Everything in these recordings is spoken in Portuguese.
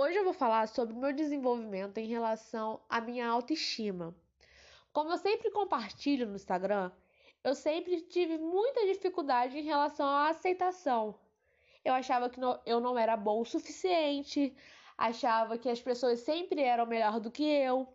Hoje eu vou falar sobre o meu desenvolvimento em relação à minha autoestima. Como eu sempre compartilho no Instagram, eu sempre tive muita dificuldade em relação à aceitação. Eu achava que eu não era bom o suficiente, achava que as pessoas sempre eram melhor do que eu.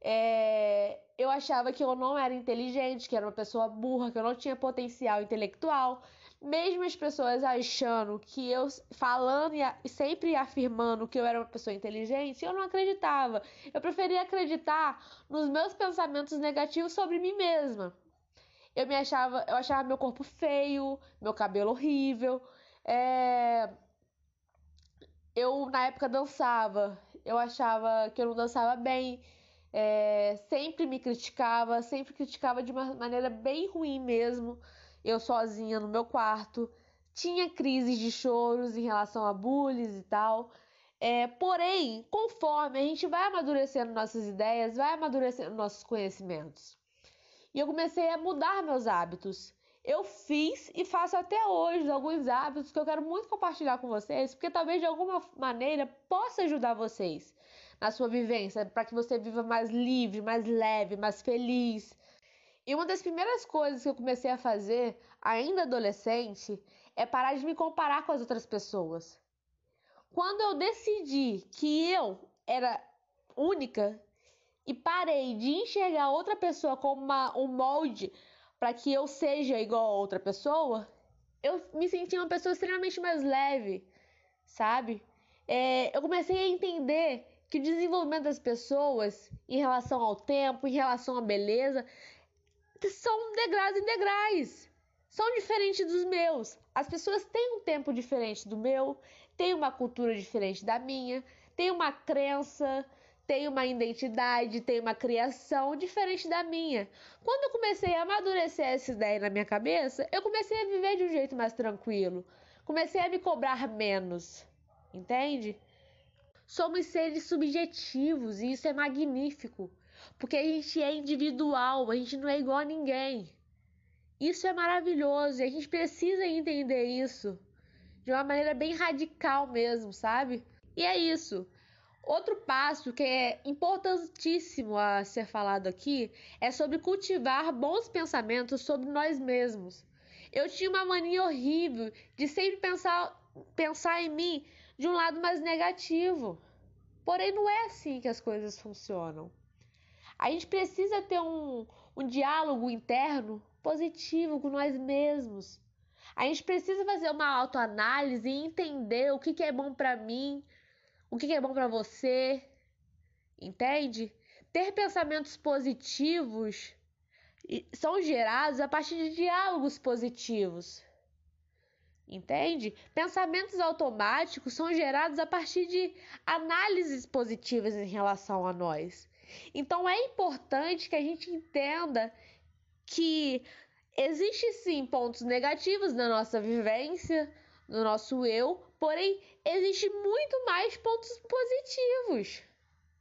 É, eu achava que eu não era inteligente, que era uma pessoa burra, que eu não tinha potencial intelectual mesmo as pessoas achando que eu falando e sempre afirmando que eu era uma pessoa inteligente, eu não acreditava. Eu preferia acreditar nos meus pensamentos negativos sobre mim mesma. Eu me achava, eu achava meu corpo feio, meu cabelo horrível. É... Eu na época dançava, eu achava que eu não dançava bem. É... Sempre me criticava, sempre criticava de uma maneira bem ruim mesmo eu sozinha no meu quarto, tinha crises de choros em relação a bullies e tal. É, porém, conforme a gente vai amadurecendo nossas ideias, vai amadurecendo nossos conhecimentos. E eu comecei a mudar meus hábitos. Eu fiz e faço até hoje alguns hábitos que eu quero muito compartilhar com vocês, porque talvez de alguma maneira possa ajudar vocês na sua vivência, para que você viva mais livre, mais leve, mais feliz, e uma das primeiras coisas que eu comecei a fazer, ainda adolescente, é parar de me comparar com as outras pessoas. Quando eu decidi que eu era única e parei de enxergar outra pessoa como uma, um molde para que eu seja igual a outra pessoa, eu me senti uma pessoa extremamente mais leve, sabe? É, eu comecei a entender que o desenvolvimento das pessoas em relação ao tempo, em relação à beleza, são degraus em degraus. São diferentes dos meus. As pessoas têm um tempo diferente do meu, têm uma cultura diferente da minha, têm uma crença, têm uma identidade, têm uma criação diferente da minha. Quando eu comecei a amadurecer essa ideia na minha cabeça, eu comecei a viver de um jeito mais tranquilo. Comecei a me cobrar menos. Entende? Somos seres subjetivos e isso é magnífico. Porque a gente é individual, a gente não é igual a ninguém. Isso é maravilhoso e a gente precisa entender isso de uma maneira bem radical mesmo, sabe? E é isso. Outro passo que é importantíssimo a ser falado aqui é sobre cultivar bons pensamentos sobre nós mesmos. Eu tinha uma mania horrível de sempre pensar, pensar em mim de um lado mais negativo. Porém, não é assim que as coisas funcionam. A gente precisa ter um, um diálogo interno positivo com nós mesmos. A gente precisa fazer uma autoanálise e entender o que, que é bom para mim, o que, que é bom para você. Entende? Ter pensamentos positivos são gerados a partir de diálogos positivos. Entende? Pensamentos automáticos são gerados a partir de análises positivas em relação a nós. Então é importante que a gente entenda que existe sim pontos negativos na nossa vivência, no nosso eu, porém existe muito mais pontos positivos.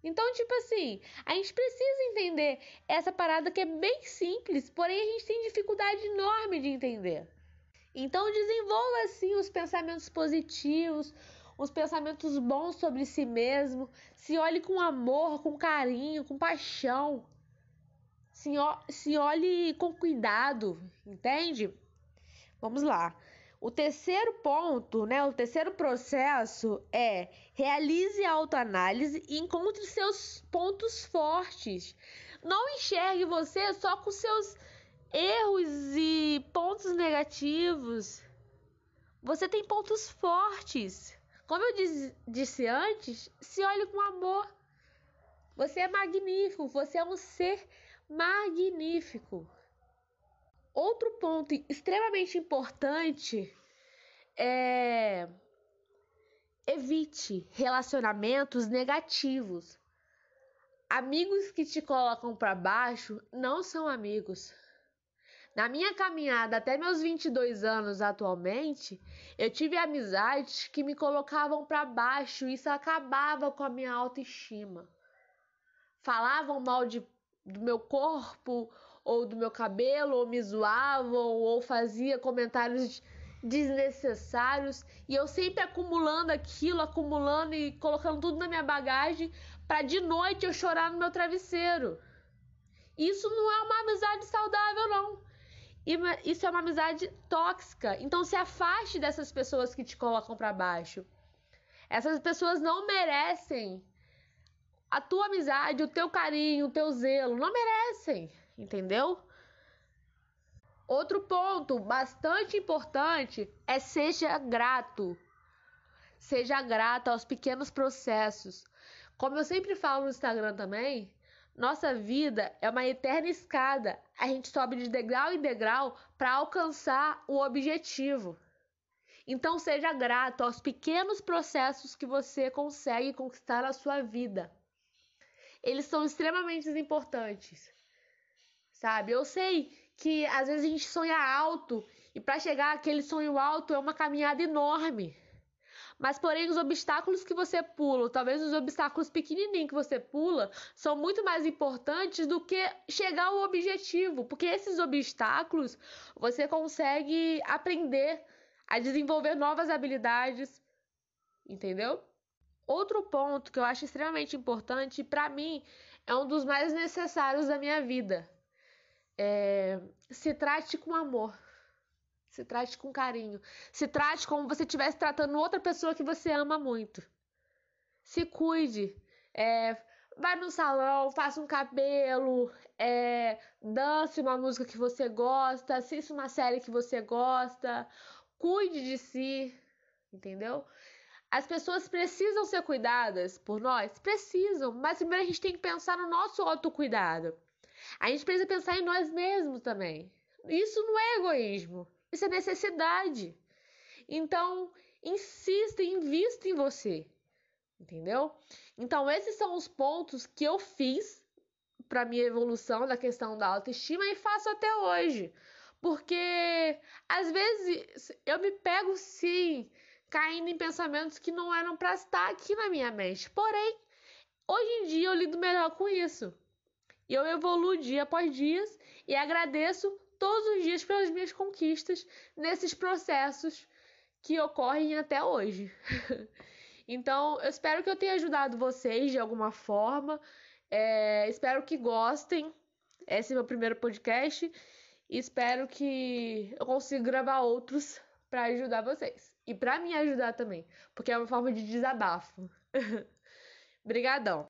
Então, tipo assim, a gente precisa entender essa parada que é bem simples, porém a gente tem dificuldade enorme de entender. Então, desenvolva assim os pensamentos positivos, os pensamentos bons sobre si mesmo, se olhe com amor, com carinho, com paixão. Se, se olhe com cuidado, entende? Vamos lá. O terceiro ponto, né, o terceiro processo é realize a autoanálise e encontre seus pontos fortes. Não enxergue você só com seus erros e pontos negativos. Você tem pontos fortes. Como eu disse antes, se olhe com amor. Você é magnífico, você é um ser magnífico. Outro ponto extremamente importante é evite relacionamentos negativos. Amigos que te colocam para baixo não são amigos. Na minha caminhada até meus 22 anos atualmente, eu tive amizades que me colocavam para baixo e isso acabava com a minha autoestima. Falavam mal de, do meu corpo ou do meu cabelo, ou me zoavam, ou fazia comentários desnecessários e eu sempre acumulando aquilo, acumulando e colocando tudo na minha bagagem para de noite eu chorar no meu travesseiro. Isso não é uma amizade saudável. Isso é uma amizade tóxica. Então se afaste dessas pessoas que te colocam para baixo. Essas pessoas não merecem a tua amizade, o teu carinho, o teu zelo. Não merecem, entendeu? Outro ponto bastante importante é seja grato. Seja grato aos pequenos processos. Como eu sempre falo no Instagram também, nossa vida é uma eterna escada. A gente sobe de degrau em degrau para alcançar o objetivo. Então seja grato aos pequenos processos que você consegue conquistar na sua vida. Eles são extremamente importantes. Sabe? Eu sei que às vezes a gente sonha alto e para chegar àquele sonho alto é uma caminhada enorme. Mas, porém, os obstáculos que você pula, talvez os obstáculos pequenininhos que você pula, são muito mais importantes do que chegar ao objetivo, porque esses obstáculos você consegue aprender a desenvolver novas habilidades, entendeu? Outro ponto que eu acho extremamente importante, para mim, é um dos mais necessários da minha vida. É... Se trate com amor. Se trate com carinho. Se trate como você estivesse tratando outra pessoa que você ama muito. Se cuide. É, vai no salão, faça um cabelo, é, dance uma música que você gosta, assista uma série que você gosta, cuide de si, entendeu? As pessoas precisam ser cuidadas por nós? Precisam, mas primeiro a gente tem que pensar no nosso autocuidado. A gente precisa pensar em nós mesmos também. Isso não é egoísmo. Isso é necessidade. Então, insista, invista em você. Entendeu? Então, esses são os pontos que eu fiz para minha evolução da questão da autoestima e faço até hoje. Porque às vezes eu me pego sim caindo em pensamentos que não eram para estar aqui na minha mente. Porém, hoje em dia eu lido melhor com isso. E eu evoluo dia após dia e agradeço todos os dias pelas minhas conquistas nesses processos que ocorrem até hoje. então, eu espero que eu tenha ajudado vocês de alguma forma. É, espero que gostem. Esse é meu primeiro podcast. E espero que eu consiga gravar outros para ajudar vocês. E para me ajudar também, porque é uma forma de desabafo. Obrigadão.